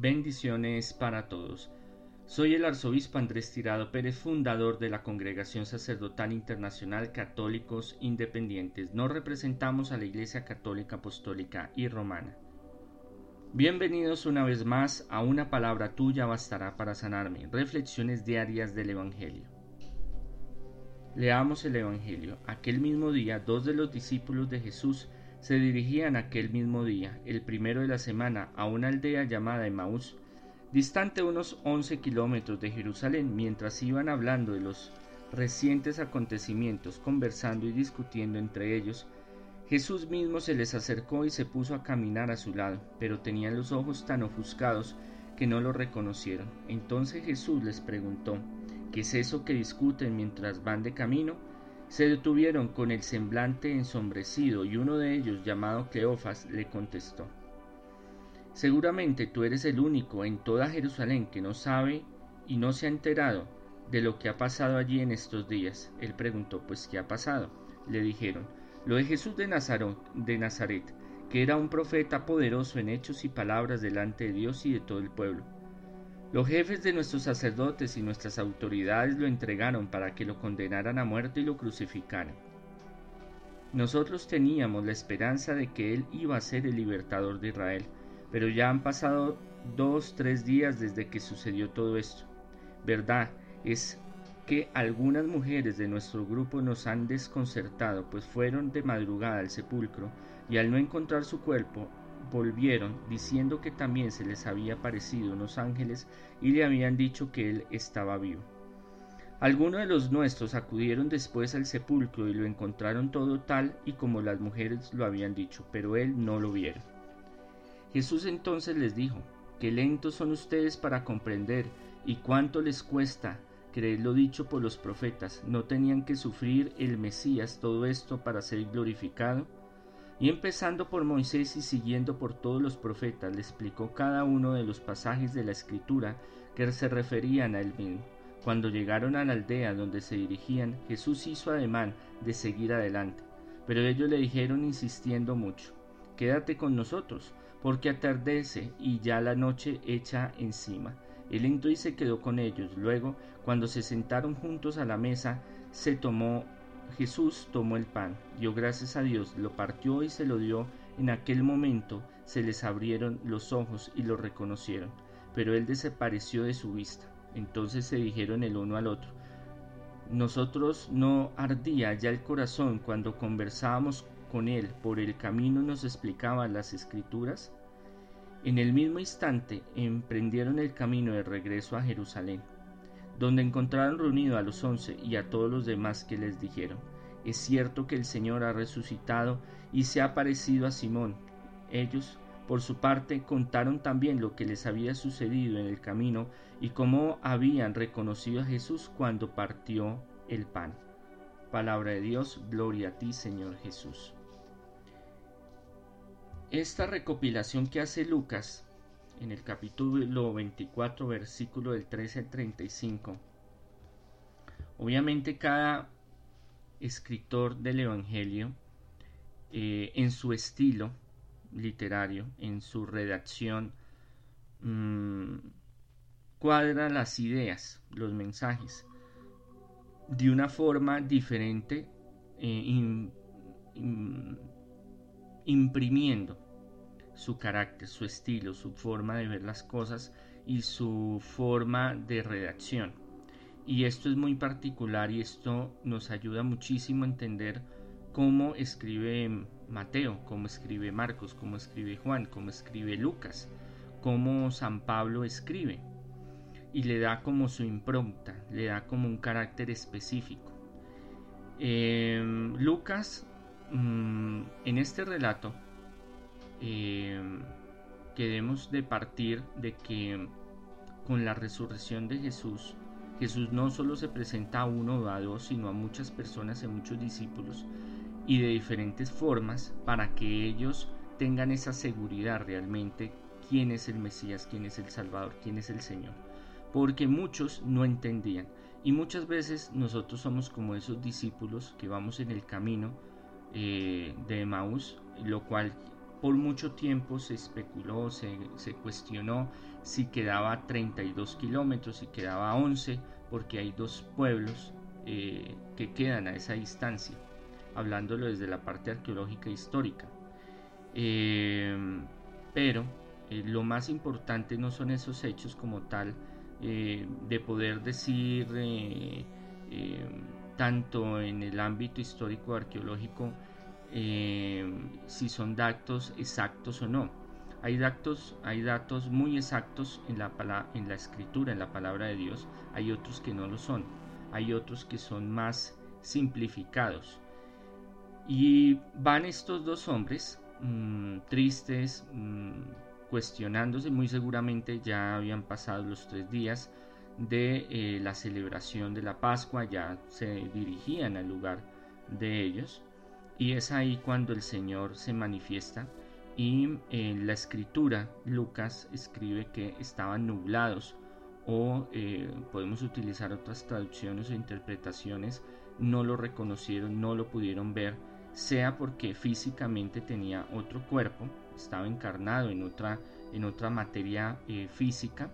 Bendiciones para todos. Soy el arzobispo Andrés Tirado Pérez, fundador de la Congregación Sacerdotal Internacional Católicos Independientes. Nos representamos a la Iglesia Católica Apostólica y Romana. Bienvenidos una vez más a Una palabra tuya bastará para sanarme. Reflexiones diarias del Evangelio. Leamos el Evangelio. Aquel mismo día, dos de los discípulos de Jesús se dirigían aquel mismo día, el primero de la semana, a una aldea llamada Emaús, distante unos 11 kilómetros de Jerusalén, mientras iban hablando de los recientes acontecimientos, conversando y discutiendo entre ellos, Jesús mismo se les acercó y se puso a caminar a su lado, pero tenían los ojos tan ofuscados que no lo reconocieron. Entonces Jesús les preguntó, ¿qué es eso que discuten mientras van de camino? Se detuvieron con el semblante ensombrecido y uno de ellos, llamado Cleofas, le contestó, Seguramente tú eres el único en toda Jerusalén que no sabe y no se ha enterado de lo que ha pasado allí en estos días. Él preguntó, pues ¿qué ha pasado? Le dijeron, lo de Jesús de de Nazaret, que era un profeta poderoso en hechos y palabras delante de Dios y de todo el pueblo los jefes de nuestros sacerdotes y nuestras autoridades lo entregaron para que lo condenaran a muerte y lo crucificaran. Nosotros teníamos la esperanza de que Él iba a ser el libertador de Israel, pero ya han pasado dos, tres días desde que sucedió todo esto. Verdad es que algunas mujeres de nuestro grupo nos han desconcertado, pues fueron de madrugada al sepulcro y al no encontrar su cuerpo volvieron diciendo que también se les había aparecido unos ángeles y le habían dicho que él estaba vivo. Algunos de los nuestros acudieron después al sepulcro y lo encontraron todo tal y como las mujeres lo habían dicho, pero él no lo vieron. Jesús entonces les dijo, qué lentos son ustedes para comprender y cuánto les cuesta creer lo dicho por los profetas, no tenían que sufrir el Mesías todo esto para ser glorificado. Y empezando por Moisés y siguiendo por todos los profetas, le explicó cada uno de los pasajes de la escritura que se referían a él mismo. Cuando llegaron a la aldea donde se dirigían, Jesús hizo ademán de seguir adelante, pero ellos le dijeron insistiendo mucho, Quédate con nosotros, porque atardece y ya la noche echa encima. Él entró y se quedó con ellos. Luego, cuando se sentaron juntos a la mesa, se tomó Jesús tomó el pan, dio gracias a Dios, lo partió y se lo dio. En aquel momento se les abrieron los ojos y lo reconocieron, pero él desapareció de su vista. Entonces se dijeron el uno al otro, nosotros no ardía ya el corazón cuando conversábamos con él por el camino nos explicaba las escrituras. En el mismo instante emprendieron el camino de regreso a Jerusalén donde encontraron reunido a los once y a todos los demás que les dijeron, es cierto que el Señor ha resucitado y se ha aparecido a Simón. Ellos, por su parte, contaron también lo que les había sucedido en el camino y cómo habían reconocido a Jesús cuando partió el pan. Palabra de Dios, gloria a ti Señor Jesús. Esta recopilación que hace Lucas en el capítulo 24, versículo del 13 al 35. Obviamente cada escritor del Evangelio, eh, en su estilo literario, en su redacción, mm, cuadra las ideas, los mensajes, de una forma diferente, eh, imprimiendo su carácter, su estilo, su forma de ver las cosas y su forma de redacción. Y esto es muy particular y esto nos ayuda muchísimo a entender cómo escribe Mateo, cómo escribe Marcos, cómo escribe Juan, cómo escribe Lucas, cómo San Pablo escribe. Y le da como su impronta, le da como un carácter específico. Em, Lucas, mm, en este relato, eh, que debemos de partir de que con la resurrección de Jesús, Jesús no solo se presenta a uno o a dos, sino a muchas personas, a muchos discípulos, y de diferentes formas para que ellos tengan esa seguridad realmente quién es el Mesías, quién es el Salvador, quién es el Señor. Porque muchos no entendían. Y muchas veces nosotros somos como esos discípulos que vamos en el camino eh, de Maús, lo cual por mucho tiempo se especuló, se, cuestionó si quedaba 32 kilómetros, si quedaba 11, porque hay dos pueblos eh, que quedan a esa distancia, hablándolo desde la parte arqueológica e histórica. Eh, pero eh, lo más importante no son esos hechos como tal, de poder decir tanto en el ámbito histórico arqueológico eh, si son datos exactos o no. Hay datos, hay datos muy exactos en la, en la escritura, en la palabra de Dios, hay otros que no lo son, hay otros que son más simplificados. Y van estos dos hombres mm, tristes, mm, cuestionándose, muy seguramente ya habían pasado los tres días de eh, la celebración de la Pascua, ya se dirigían al lugar de ellos. Y es ahí cuando el Señor se manifiesta y en la escritura Lucas escribe que estaban nublados o eh, podemos utilizar otras traducciones o interpretaciones, no lo reconocieron, no lo pudieron ver, sea porque físicamente tenía otro cuerpo, estaba encarnado en otra, en otra materia eh, física,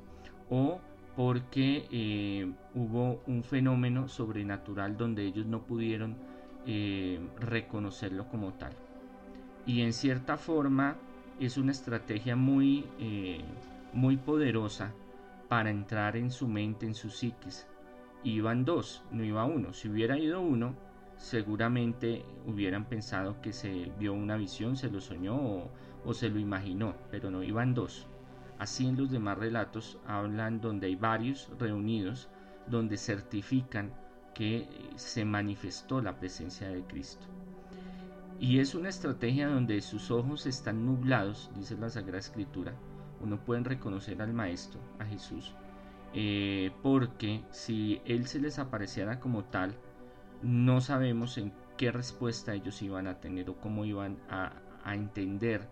o porque eh, hubo un fenómeno sobrenatural donde ellos no pudieron eh, reconocerlo como tal. Y en cierta forma es una estrategia muy, eh, muy poderosa para entrar en su mente, en su psiquis. Iban dos, no iba uno. Si hubiera ido uno, seguramente hubieran pensado que se vio una visión, se lo soñó o, o se lo imaginó, pero no iban dos. Así en los demás relatos hablan donde hay varios reunidos, donde certifican que se manifestó la presencia de Cristo. Y es una estrategia donde sus ojos están nublados, dice la Sagrada Escritura. Uno puede reconocer al Maestro, a Jesús, eh, porque si Él se les apareciera como tal, no sabemos en qué respuesta ellos iban a tener o cómo iban a, entender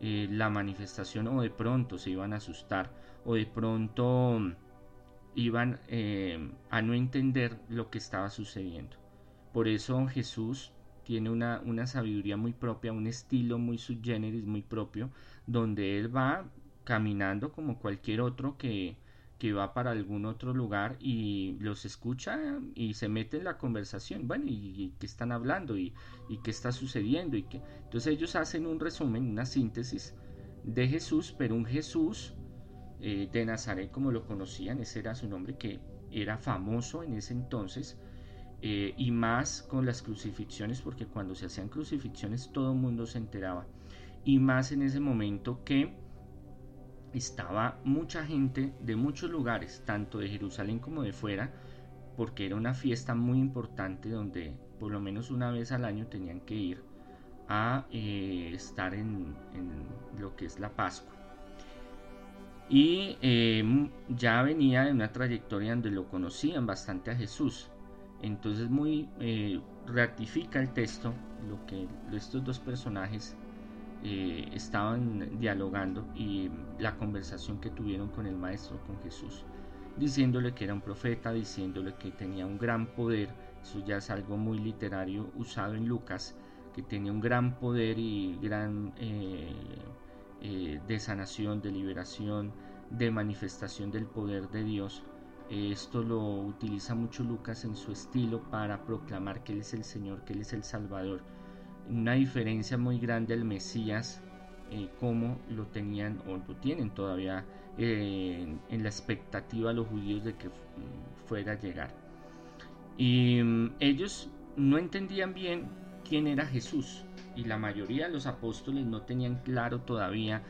eh, la manifestación o de pronto se iban a asustar o de pronto iban eh, a no entender lo que estaba sucediendo. Por eso Jesús tiene una, una sabiduría muy propia, un estilo muy subgéneris, muy propio, donde él va caminando como cualquier otro que, que va para algún otro lugar y los escucha y se mete en la conversación, bueno, y, qué están hablando y, y, qué está sucediendo y que entonces ellos hacen un resumen, una síntesis de Jesús, pero un Jesús eh, de Nazaret como lo conocían, ese era su nombre que era famoso en ese entonces eh, y más con las crucifixiones porque cuando se hacían crucifixiones todo el mundo se enteraba. Y más en ese momento que estaba mucha gente de muchos lugares, tanto de Jerusalén como de fuera, porque era una fiesta muy importante donde por lo menos una vez al año tenían que ir a eh, estar en lo que es la Pascua y em, ya venía de una trayectoria donde lo conocían bastante a Jesús. Entonces muy eh, ratifica el texto lo que estos dos personajes eh, estaban dialogando y la conversación que tuvieron con el maestro, con Jesús, diciéndole que era un profeta, diciéndole que tenía un gran poder, eso ya es algo muy literario usado en Lucas, que tenía un gran poder y gran eh, eh, de sanación, de liberación, de manifestación del poder de Dios. Esto lo utiliza mucho Lucas en su estilo para proclamar que Él es el Señor, que Él es el Salvador. Una diferencia muy grande al Mesías, eh, como lo tenían o lo tienen todavía eh, en la expectativa los judíos de que fuera a llegar. Y mm, ellos no entendían bien quién era Jesús y la mayoría de los apóstoles no tenían claro todavía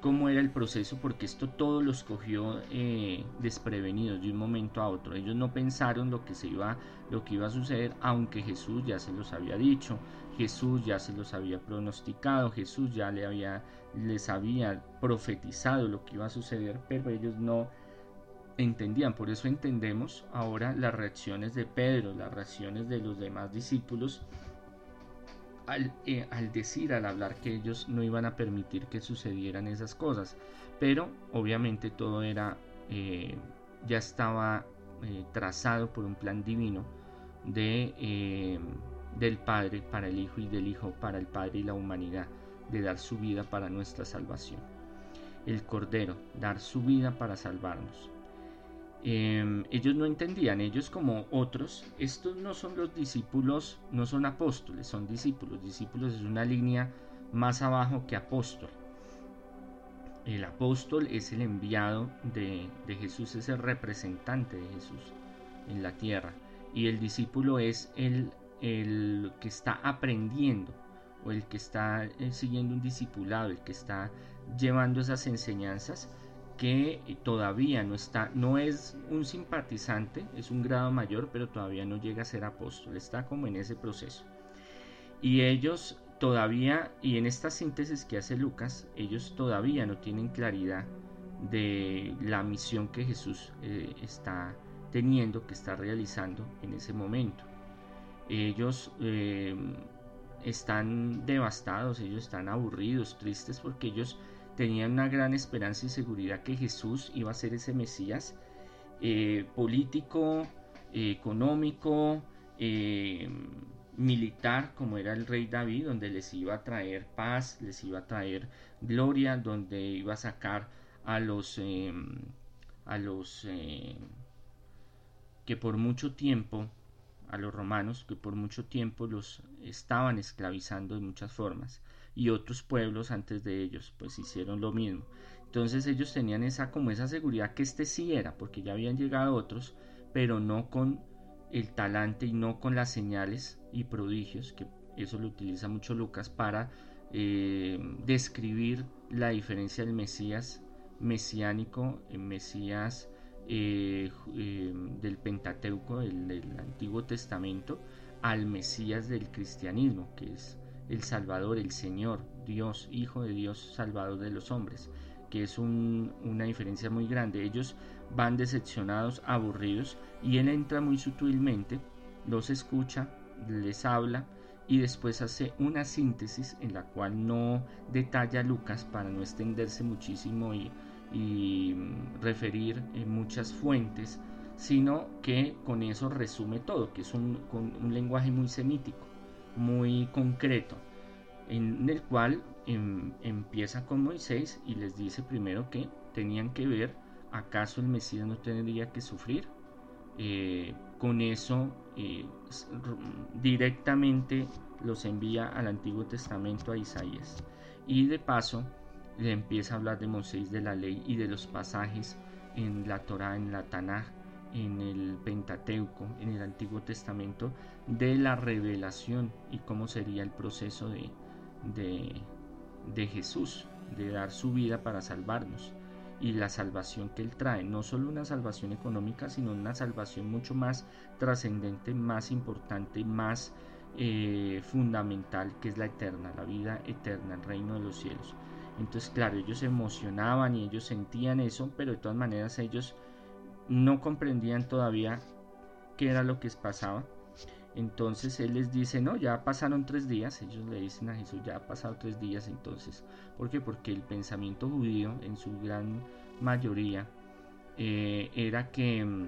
cómo era el proceso porque esto todo los cogió eh, desprevenidos de un momento a otro. Ellos no pensaron lo que se iba, lo que iba a suceder, aunque Jesús ya se los había dicho, Jesús ya se los había pronosticado, Jesús ya le había, les había profetizado lo que iba a suceder, pero ellos no entendían. Por eso entendemos ahora las reacciones de Pedro, las reacciones de los demás discípulos eh, al, decir, al hablar que ellos no iban a permitir que sucedieran esas cosas. Pero obviamente todo era, eh, ya estaba eh, trazado por un plan divino de, del Padre para el Hijo y del Hijo para el Padre y la humanidad. de dar su vida para nuestra salvación. El Cordero, dar su vida para salvarnos. Em, ellos no entendían, ellos como otros, estos no son los discípulos, no son apóstoles, son discípulos. Discípulos es una línea más abajo que apóstol. El apóstol es el enviado de, Jesús, es el representante de Jesús en la tierra. Y el discípulo es el, el que está aprendiendo o el que está eh, siguiendo un discipulado, el que está llevando esas enseñanzas que todavía no está, no es un simpatizante, es un grado mayor, pero todavía no llega a ser apóstol, está como en ese proceso. Y ellos todavía, y en esta síntesis que hace Lucas, ellos todavía no tienen claridad de la misión que Jesús eh, está teniendo, que está realizando en ese momento. Ellos eh, están devastados, ellos están aburridos, tristes, porque ellos tenían una gran esperanza y seguridad que Jesús iba a ser ese Mesías eh, político, eh, económico, eh, militar, como era el rey David, donde les iba a traer paz, les iba a traer gloria, donde iba a sacar a los a los que por mucho tiempo a los romanos que por mucho tiempo los estaban esclavizando de muchas formas y otros pueblos antes de ellos pues hicieron lo mismo. Entonces ellos tenían esa como esa seguridad que este sí era, porque ya habían llegado otros, pero no con el talante y no con las señales y prodigios, que eso lo utiliza mucho Lucas para eh, describir la diferencia del Mesías mesiánico, en Mesías eh, eh, del Pentateuco, del Antiguo Testamento, al Mesías del cristianismo, que es el Salvador, el Señor, Dios, Hijo de Dios, Salvador de los hombres, que es una diferencia muy grande. Ellos van decepcionados, aburridos, y Él entra muy sutilmente, los escucha, les habla, y después hace una síntesis en la cual no detalla Lucas para no extenderse muchísimo y, referir en muchas fuentes, sino que con eso resume todo, que es un lenguaje muy semítico muy concreto, en el cual em, empieza con Moisés y les dice primero que tenían que ver acaso el Mesías no tendría que sufrir. Eh, con eso eh, directamente los envía al Antiguo Testamento a Isaías. Y de paso le empieza a hablar de Moisés, de la ley y de los pasajes en la Torah, en la Tanaj, en el Pentateuco, en el Antiguo Testamento, de la revelación y cómo sería el proceso de, de, Jesús, de dar su vida para salvarnos y la salvación que Él trae, no solo una salvación económica, sino una salvación mucho más trascendente, más importante, más eh, fundamental, que es la eterna, la vida eterna, el reino de los cielos. Entonces, claro, ellos emocionaban y ellos sentían eso, pero de todas maneras ellos no comprendían todavía qué era lo que pasaba. Entonces él les dice, no, ya pasaron tres días. Ellos le dicen a Jesús, ya ha pasado tres días entonces. ¿Por qué? Porque el pensamiento judío en su gran mayoría eh, era que mm,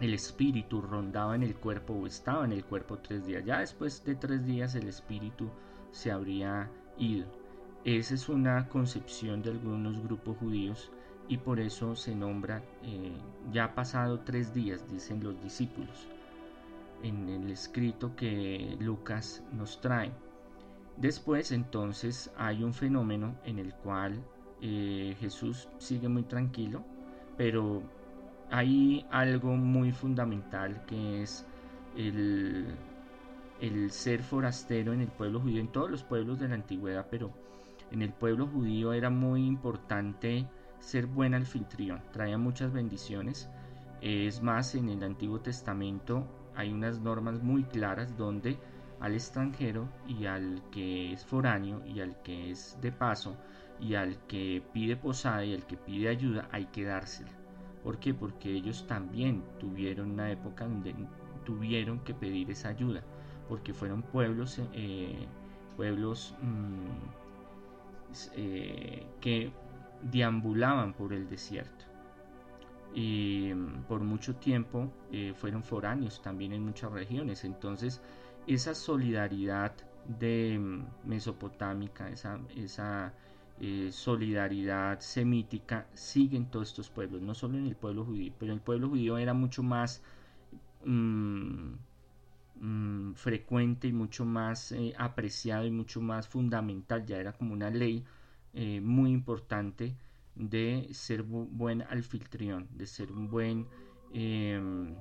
el espíritu rondaba en el cuerpo o estaba en el cuerpo tres días. Ya después de tres días el espíritu se habría ido. Esa es una concepción de algunos grupos judíos y por eso se nombra, eh, ya ha pasado tres días, dicen los discípulos, en el escrito que Lucas nos trae. Después entonces hay un fenómeno en el cual eh, Jesús sigue muy tranquilo, pero hay algo muy fundamental que es el, el ser forastero en el pueblo judío, en todos los pueblos de la antigüedad, pero en el pueblo judío era muy importante ser buen anfitrión, traía muchas bendiciones. Es más, en el Antiguo Testamento hay unas normas muy claras donde al extranjero y al que es foráneo y al que es de paso y al que pide posada y al que pide ayuda hay que dársela. ¿Por qué? Porque ellos también tuvieron una época donde tuvieron que pedir esa ayuda, porque fueron pueblos, eh, pueblos mm, eh, que deambulaban por el desierto. Y mm, por mucho tiempo eh, fueron foráneos también en muchas regiones. Entonces, esa solidaridad de mm, mesopotámica, esa, esa eh, solidaridad semítica sigue en todos estos pueblos, no solo en el pueblo judío, pero el pueblo judío era mucho más mm, frecuente y mucho más eh, apreciado y mucho más fundamental, ya era como una ley eh, muy importante de ser buen alfitrión, de ser un buen, em,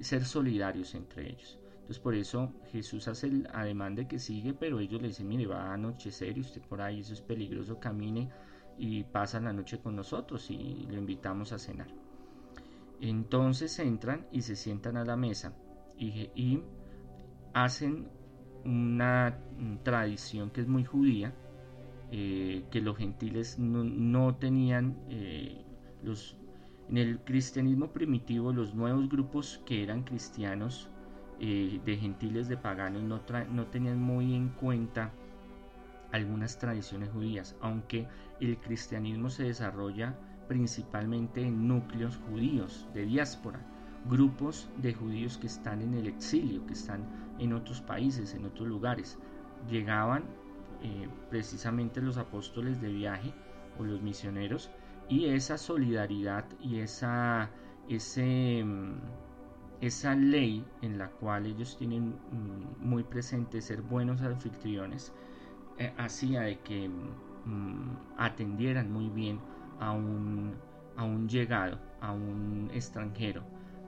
ser solidarios entre ellos. Entonces por eso Jesús hace el ademán de que sigue, pero ellos le dicen, mire, va a anochecer y usted por ahí, eso es peligroso, camine y pasa la noche con nosotros y lo invitamos a cenar. Entonces entran y se sientan a la mesa y, hacen una tradición que es muy judía, eh, que los gentiles no, tenían eh, los en el cristianismo primitivo los nuevos grupos que eran cristianos eh, de gentiles de paganos no, no tenían muy en cuenta algunas tradiciones judías aunque el cristianismo se desarrolla principalmente en núcleos judíos de diáspora grupos de judíos que están en el exilio que están en otros países en otros lugares. Llegaban eh, precisamente los apóstoles de viaje o los misioneros y esa solidaridad y esa, mm, esa ley en la cual ellos tienen mm, muy presente ser buenos anfitriones eh, hacía de que mm, atendieran muy bien a un, a un llegado, a un extranjero,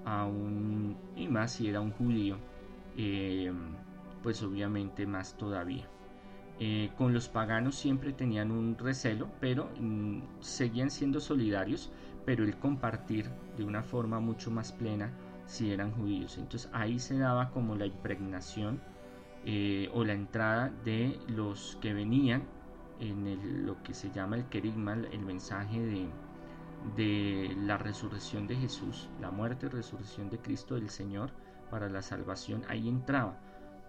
a un, y más si era un judío, eh, pues obviamente más todavía. Eh, con los paganos siempre tenían un recelo, pero mm, seguían siendo solidarios, pero el compartir de una forma mucho más plena si eran judíos. Entonces ahí se daba como la impregnación eh, o la entrada de los que venían en lo que se llama el querigma, el mensaje de, de la resurrección de Jesús, la muerte y resurrección de Cristo del Señor para la salvación, ahí entraba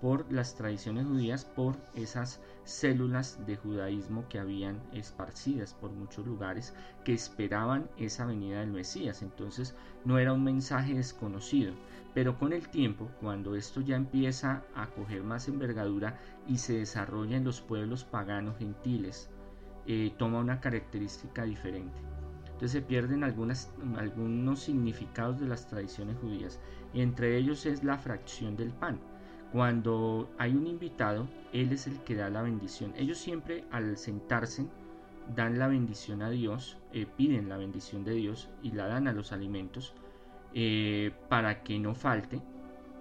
por las tradiciones judías, por esas células de judaísmo que habían esparcidas por muchos lugares que esperaban esa venida del Mesías. Entonces no era un mensaje desconocido, pero con el tiempo, cuando esto ya empieza a coger más envergadura y se desarrolla en los pueblos paganos gentiles, eh, toma una característica diferente. Entonces se pierden algunas, algunos significados de las tradiciones judías, entre ellos es la fracción del pan cuando hay un invitado, él es el que da la bendición. Ellos siempre al sentarse dan la bendición a Dios, eh, piden la bendición de Dios y la dan a los alimentos eh, para que no falte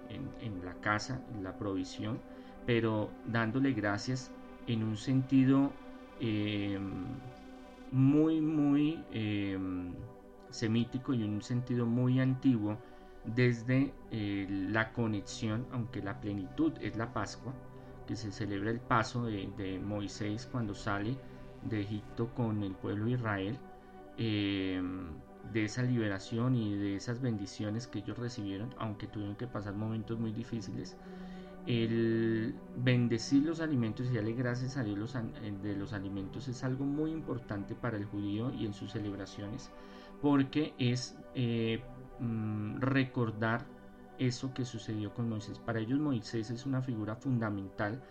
en, la casa, en la provisión, pero dándole gracias en un sentido em, muy, muy em, semítico y un sentido muy antiguo desde eh, la conexión, aunque la plenitud es la Pascua, que se celebra el paso de, Moisés cuando sale de Egipto con el pueblo de Israel, em, de esa liberación y de esas bendiciones que ellos recibieron, aunque tuvieron que pasar momentos muy difíciles. El bendecir los alimentos y darle gracias a Dios eh, de los alimentos es algo muy importante para el judío y en sus celebraciones, porque es eh, Mm, recordar eso que sucedió con Moisés. Para ellos Moisés es una figura fundamental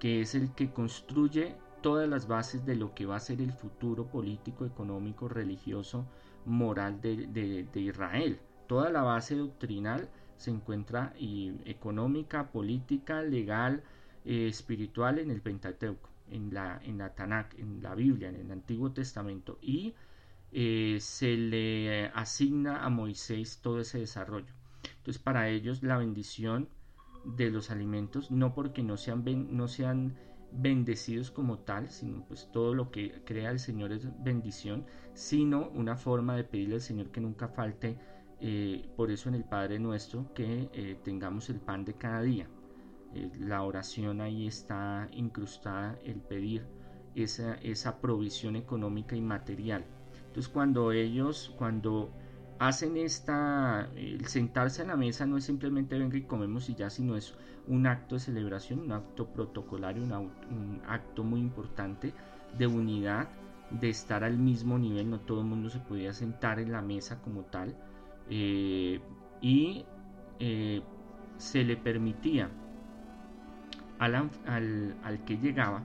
que es el que construye todas las bases de lo que va a ser el futuro político, económico, religioso, moral de, Israel. Toda la base doctrinal se encuentra y económica, política, legal, eh, espiritual en el Pentateuco, en la, en la Tanakh, en la Biblia, en el Antiguo Testamento y eh, se le asigna a Moisés todo ese desarrollo. Entonces para ellos la bendición de los alimentos, no porque no sean, no sean bendecidos como tal, sino pues todo lo que crea el Señor es bendición, sino una forma de pedirle al Señor que nunca falte, eh, por eso en el Padre nuestro, que eh, tengamos el pan de cada día. la oración ahí está incrustada, el pedir esa, esa provisión económica y material. Entonces cuando ellos, cuando hacen esta, el sentarse a la mesa no es simplemente venga y comemos y ya, sino es un acto de celebración, un acto protocolario, un, acto muy importante de unidad, de estar al mismo nivel, no todo el mundo se podía sentar en la mesa como tal, eh, y eh, se le permitía al, al, que llegaba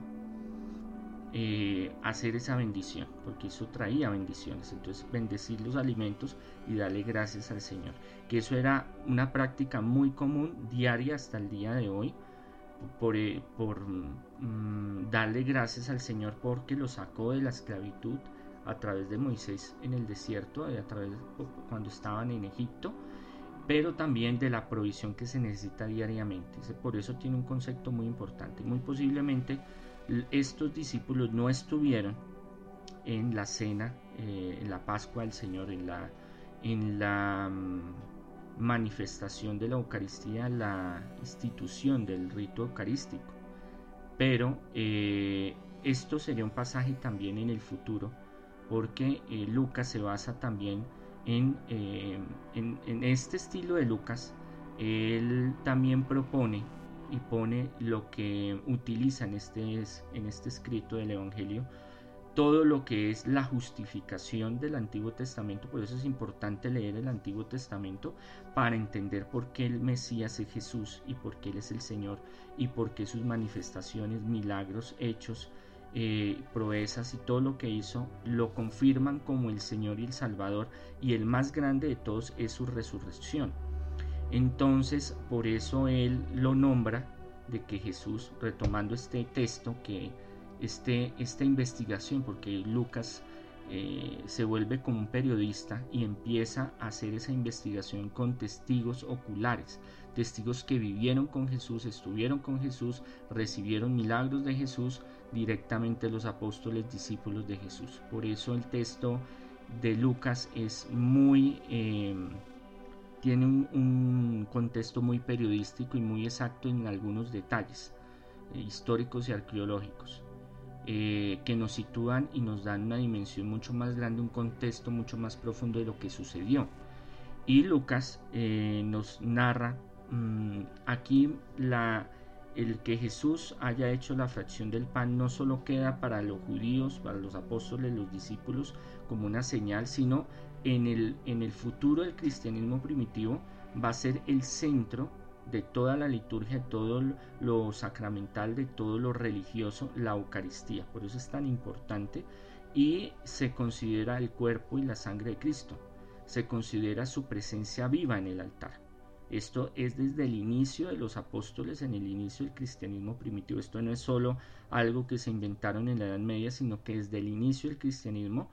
eh, hacer esa bendición, porque eso traía bendiciones. Entonces, bendecir los alimentos y darle gracias al Señor. Que eso era una práctica muy común, diaria hasta el día de hoy, por, eh, mm, darle gracias al Señor porque lo sacó de la esclavitud a través de Moisés en el desierto, a través cuando estaban en Egipto pero también de la provisión que se necesita diariamente. Por eso tiene un concepto muy importante. Muy posiblemente estos discípulos no estuvieron en la cena, eh, en la Pascua del Señor, en la, mm, manifestación de la Eucaristía, la institución del rito eucarístico. Pero eh, esto sería un pasaje también en el futuro, porque eh, Lucas se basa también en, en, este estilo de Lucas, él también propone y pone lo que utiliza en este, en este escrito del Evangelio, todo lo que es la justificación del Antiguo Testamento. Por eso es importante leer el Antiguo Testamento para entender por qué el Mesías es Jesús y por qué Él es el Señor y por qué sus manifestaciones, milagros, hechos, eh, proezas y todo lo que hizo lo confirman como el Señor y el Salvador y el más grande de todos es su resurrección. Entonces por eso él lo nombra de que Jesús, retomando este texto, que este, esta investigación, porque Lucas eh, se vuelve como un periodista y empieza a hacer esa investigación con testigos oculares, testigos que vivieron con Jesús, estuvieron con Jesús, recibieron milagros de Jesús, directamente los apóstoles discípulos de Jesús. Por eso el texto de Lucas es muy... Eh, tiene un, contexto muy periodístico y muy exacto en algunos detalles eh, históricos y arqueológicos eh, que nos sitúan y nos dan una dimensión mucho más grande, un contexto mucho más profundo de lo que sucedió. Y Lucas nos narra mm, aquí la, el que Jesús haya hecho la fracción del pan no solo queda para los judíos, para los apóstoles, los discípulos, como una señal, sino en el, en el futuro del cristianismo primitivo va a ser el centro de toda la liturgia, todo lo sacramental, de todo lo religioso, la Eucaristía. Por eso es tan importante y se considera el cuerpo y la sangre de Cristo. Se considera su presencia viva en el altar. Esto es desde el inicio de los apóstoles, en el inicio del cristianismo primitivo. Esto no es solo algo que se inventaron en la Edad Media, sino que desde el inicio del cristianismo,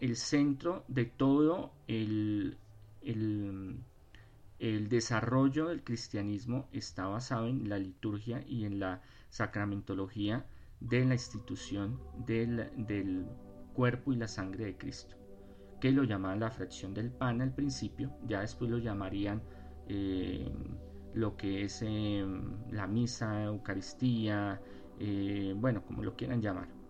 el centro de todo el, el, desarrollo del cristianismo está basado en la liturgia y en la sacramentología de la institución del, del cuerpo y la sangre de Cristo, que lo llamaban la fracción del pan al principio, ya después lo llamarían eh, lo que es eh, la misa, Eucaristía, eh, bueno, como lo quieran llamar.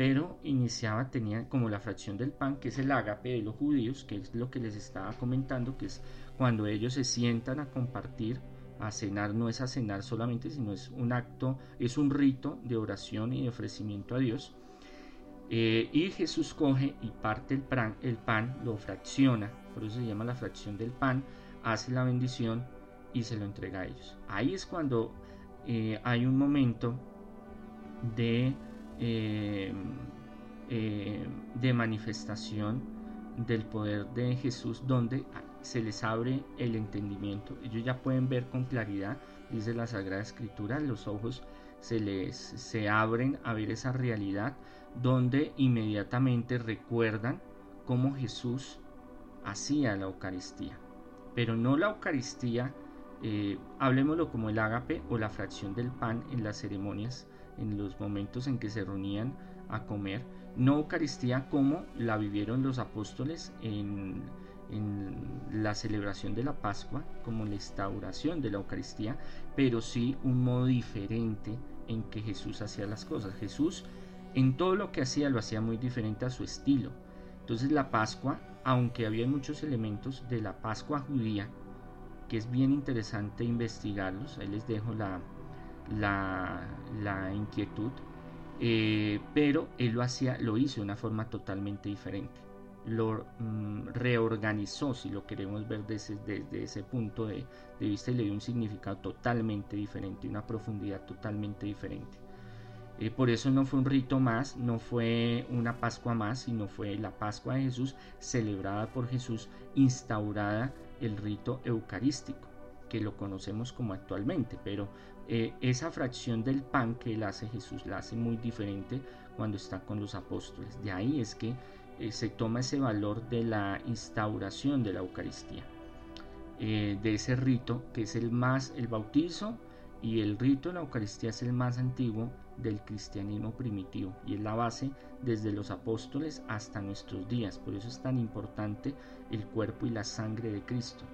Pero iniciaba, tenía como la fracción del pan, que es el ágape de los judíos, que es lo que les estaba comentando, que es cuando ellos se sientan a compartir, a cenar, no es a cenar solamente, sino es un acto, es un rito de oración y de ofrecimiento a Dios. y Jesús coge y parte el pan, el pan, lo fracciona, por eso se llama la fracción del pan, hace la bendición y se lo entrega a ellos. Ahí es cuando eh, hay un momento de, eh, eh, de manifestación del poder de Jesús donde se les abre el entendimiento. Ellos ya pueden ver con claridad, dice la Sagrada Escritura, los ojos se les se abren a ver esa realidad donde inmediatamente recuerdan cómo Jesús hacía la Eucaristía pero no la Eucaristía, eh, hablemoslo como el ágape o la fracción del pan en las ceremonias, en los momentos en que se reunían a comer, no Eucaristía como la vivieron los apóstoles en, en la celebración de la Pascua, como la instauración de la Eucaristía, pero sí un modo diferente en que Jesús hacía las cosas. Jesús en todo lo que hacía lo hacía muy diferente a su estilo. Entonces la Pascua aunque había muchos elementos de la Pascua judía, que es bien interesante investigarlos, ahí les dejo la, la, inquietud, eh, pero él lo hacía, lo hizo de una forma totalmente diferente. lo mm, reorganizó, si lo queremos ver desde, ese punto de, vista, y le dio un significado totalmente diferente, una profundidad totalmente diferente. Eh, por eso no fue un rito más, no fue una Pascua más, sino fue la Pascua de Jesús celebrada por Jesús, instaurada el rito eucarístico, que lo conocemos como actualmente, pero eh, esa fracción del pan que él hace Jesús la hace muy diferente cuando está con los apóstoles. De ahí es que eh, se toma ese valor de la instauración de la Eucaristía, eh, de ese rito que es el más, el bautizo y el rito de la Eucaristía es el más antiguo del cristianismo primitivo y es la base desde los apóstoles hasta nuestros días. Por eso es tan importante el cuerpo y la sangre de Cristo.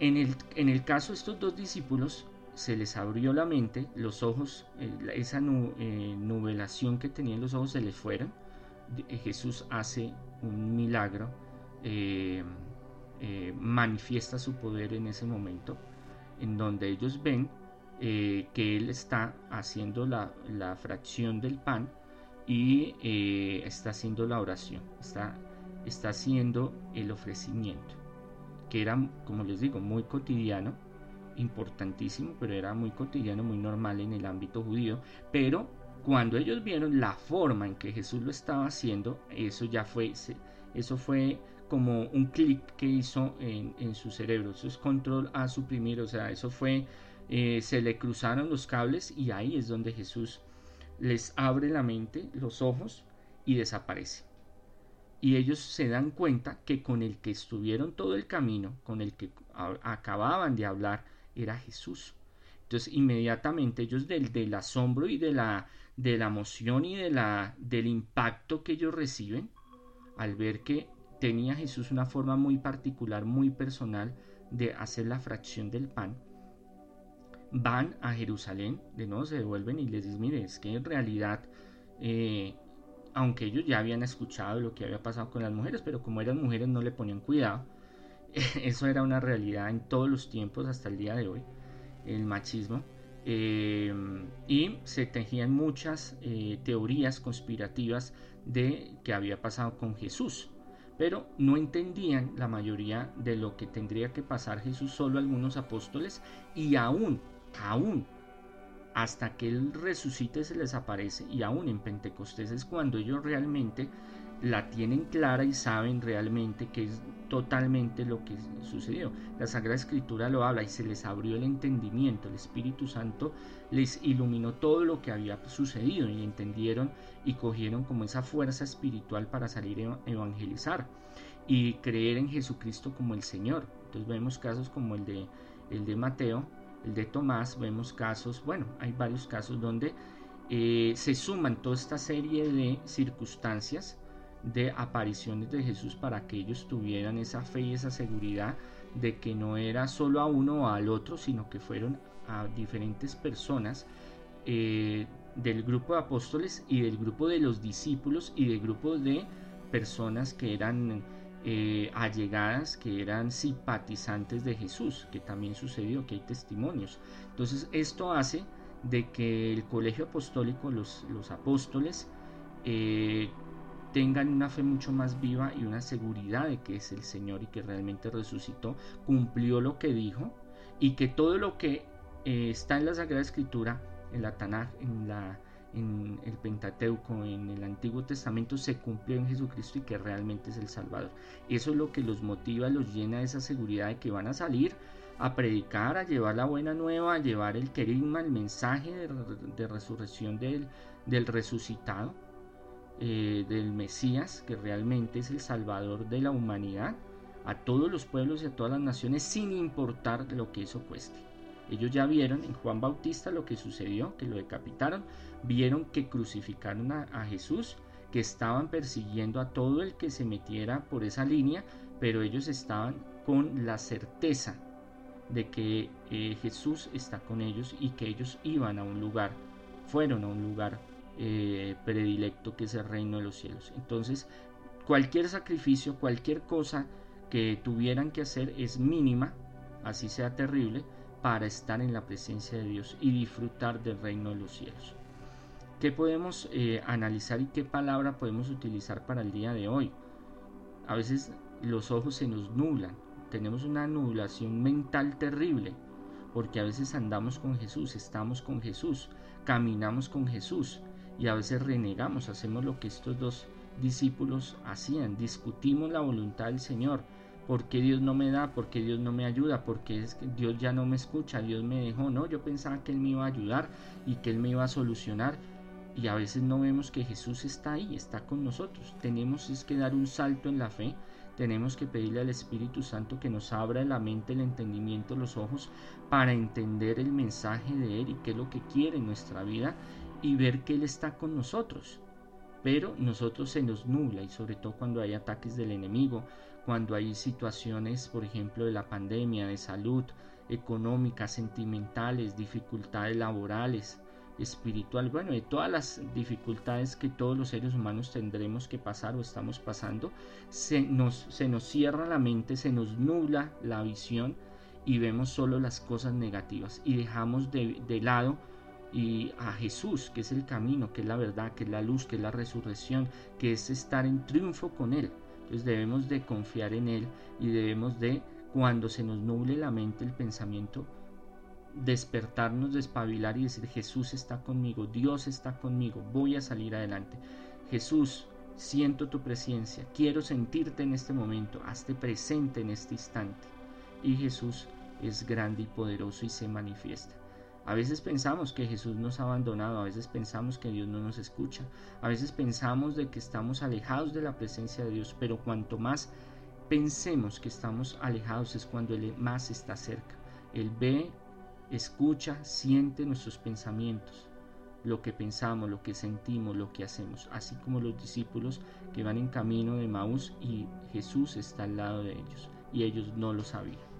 En el, en el caso de estos dos discípulos, se les abrió la mente, los ojos, eh, esa nubelación que tenían los ojos se les fueron eh, Jesús hace un milagro, eh, eh, manifiesta su poder en ese momento, en donde ellos ven que Él está haciendo la, fracción del pan y está haciendo la oración, está, está haciendo el ofrecimiento, que era, como les digo, muy cotidiano, importantísimo, pero era muy cotidiano, muy normal en el ámbito judío, pero cuando ellos vieron la forma en que Jesús lo estaba haciendo, eso ya fue, eso fue como un clic que hizo en, su cerebro. Eso es control a suprimir, o sea, eso fue, eh, se le cruzaron los cables y ahí es donde Jesús les abre la mente, los ojos y desaparece. Y ellos se dan cuenta que con el que estuvieron todo el camino, con el que acababan de hablar, era Jesús. Entonces inmediatamente ellos del, asombro y de la de la emoción y de la, del impacto que ellos reciben al ver que tenía Jesús una forma muy particular, muy personal de hacer la fracción del pan, van a Jerusalén, de nuevo se devuelven y les dicen, mire, es que en realidad, eh, aunque ellos ya habían escuchado lo que había pasado con las mujeres, pero como eran mujeres no le ponían cuidado, eso era una realidad en todos los tiempos hasta el día de hoy, el machismo, eh, y se tejían muchas eh, teorías conspirativas de que había pasado con Jesús, pero no entendían la mayoría de lo que tendría que pasar Jesús, solo algunos apóstoles, y aún, aún, hasta que Él resucite se les aparece, y aún en Pentecostés es cuando ellos realmente la tienen clara y saben realmente que es totalmente lo que sucedió. La Sagrada Escritura lo habla y se les abrió el entendimiento, el Espíritu Santo les iluminó todo lo que había sucedido y entendieron y cogieron como esa fuerza espiritual para salir a evangelizar y creer en Jesucristo como el Señor. Entonces vemos casos como el de, el de Mateo, el de Tomás, vemos casos, bueno, hay varios casos donde eh, se suman toda esta serie de circunstancias de apariciones de Jesús para que ellos tuvieran esa fe y esa seguridad de que no era solo a uno o al otro, sino que fueron a diferentes personas eh, del grupo de apóstoles y del grupo de los discípulos y del grupo de personas que eran eh, allegadas, que eran simpatizantes de Jesús, que también sucedió, que hay testimonios. Entonces esto hace de que el colegio apostólico, los, los apóstoles, eh, tengan una fe mucho más viva y una seguridad de que es el Señor y que realmente resucitó, cumplió lo que dijo y que todo lo que eh, está en la Sagrada Escritura, en la Tanaj, en, la, en el Pentateuco, en el Antiguo Testamento, se cumplió en Jesucristo y que realmente es el Salvador. Eso es lo que los motiva, los llena de esa seguridad de que van a salir a predicar, a llevar la buena nueva, a llevar el querigma, el mensaje de, resurrección del, del resucitado eh, del Mesías, que realmente es el Salvador de la humanidad, a todos los pueblos y a todas las naciones, sin importar lo que eso cueste. Ellos ya vieron en Juan Bautista lo que sucedió, que lo decapitaron, vieron que crucificaron a, Jesús, que estaban persiguiendo a todo el que se metiera por esa línea, pero ellos estaban con la certeza de que eh, Jesús está con ellos y que ellos iban a un lugar, fueron a un lugar eh, predilecto que es el reino de los cielos. Entonces, cualquier sacrificio, cualquier cosa que tuvieran que hacer es mínima, así sea terrible, para estar en la presencia de Dios y disfrutar del reino de los cielos. ¿Qué podemos eh, analizar y qué palabra podemos utilizar para el día de hoy? A veces los ojos se nos nublan, tenemos una nublación mental terrible, porque a veces andamos con Jesús, estamos con Jesús, caminamos con Jesús y a veces renegamos, hacemos lo que estos dos discípulos hacían, discutimos la voluntad del Señor, ¿Por qué Dios no me da? ¿Por qué Dios no me ayuda? ¿Por qué Dios ya no me escucha? Dios me dejó. No, yo pensaba que Él me iba a ayudar y que Él me iba a solucionar. Y a veces no vemos que Jesús está ahí, está con nosotros. Tenemos es que dar un salto en la fe. Tenemos que pedirle al Espíritu Santo que nos abra la mente, el entendimiento, los ojos para entender el mensaje de Él y qué es lo que quiere en nuestra vida y ver que Él está con nosotros. Pero nosotros se nos nubla y sobre todo cuando hay ataques del enemigo, cuando hay situaciones, por ejemplo, de la pandemia, de salud, económicas, sentimentales, dificultades laborales, espiritual, bueno, de todas las dificultades que todos los seres humanos tendremos que pasar o estamos pasando, se nos, se nos cierra la mente, se nos nubla la visión y vemos solo las cosas negativas y dejamos de, de lado y a Jesús, que es el camino, que es la verdad, que es la luz, que es la resurrección, que es estar en triunfo con Él. Entonces debemos de confiar en Él y debemos de, cuando se nos nuble la mente, el pensamiento, despertarnos, despabilar y decir Jesús está conmigo, Dios está conmigo, voy a salir adelante. Jesús, siento tu presencia, quiero sentirte en este momento, hazte presente en este instante. Y Jesús es grande y poderoso y se manifiesta. A veces pensamos que Jesús nos ha abandonado, a veces pensamos que Dios no nos escucha, a veces pensamos de que estamos alejados de la presencia de Dios, pero cuanto más pensemos que estamos alejados es cuando Él más está cerca. Él ve, escucha, siente nuestros pensamientos, lo que pensamos, lo que sentimos, lo que hacemos, así como los discípulos que van en camino de Maús y Jesús está al lado de ellos y ellos no lo sabían.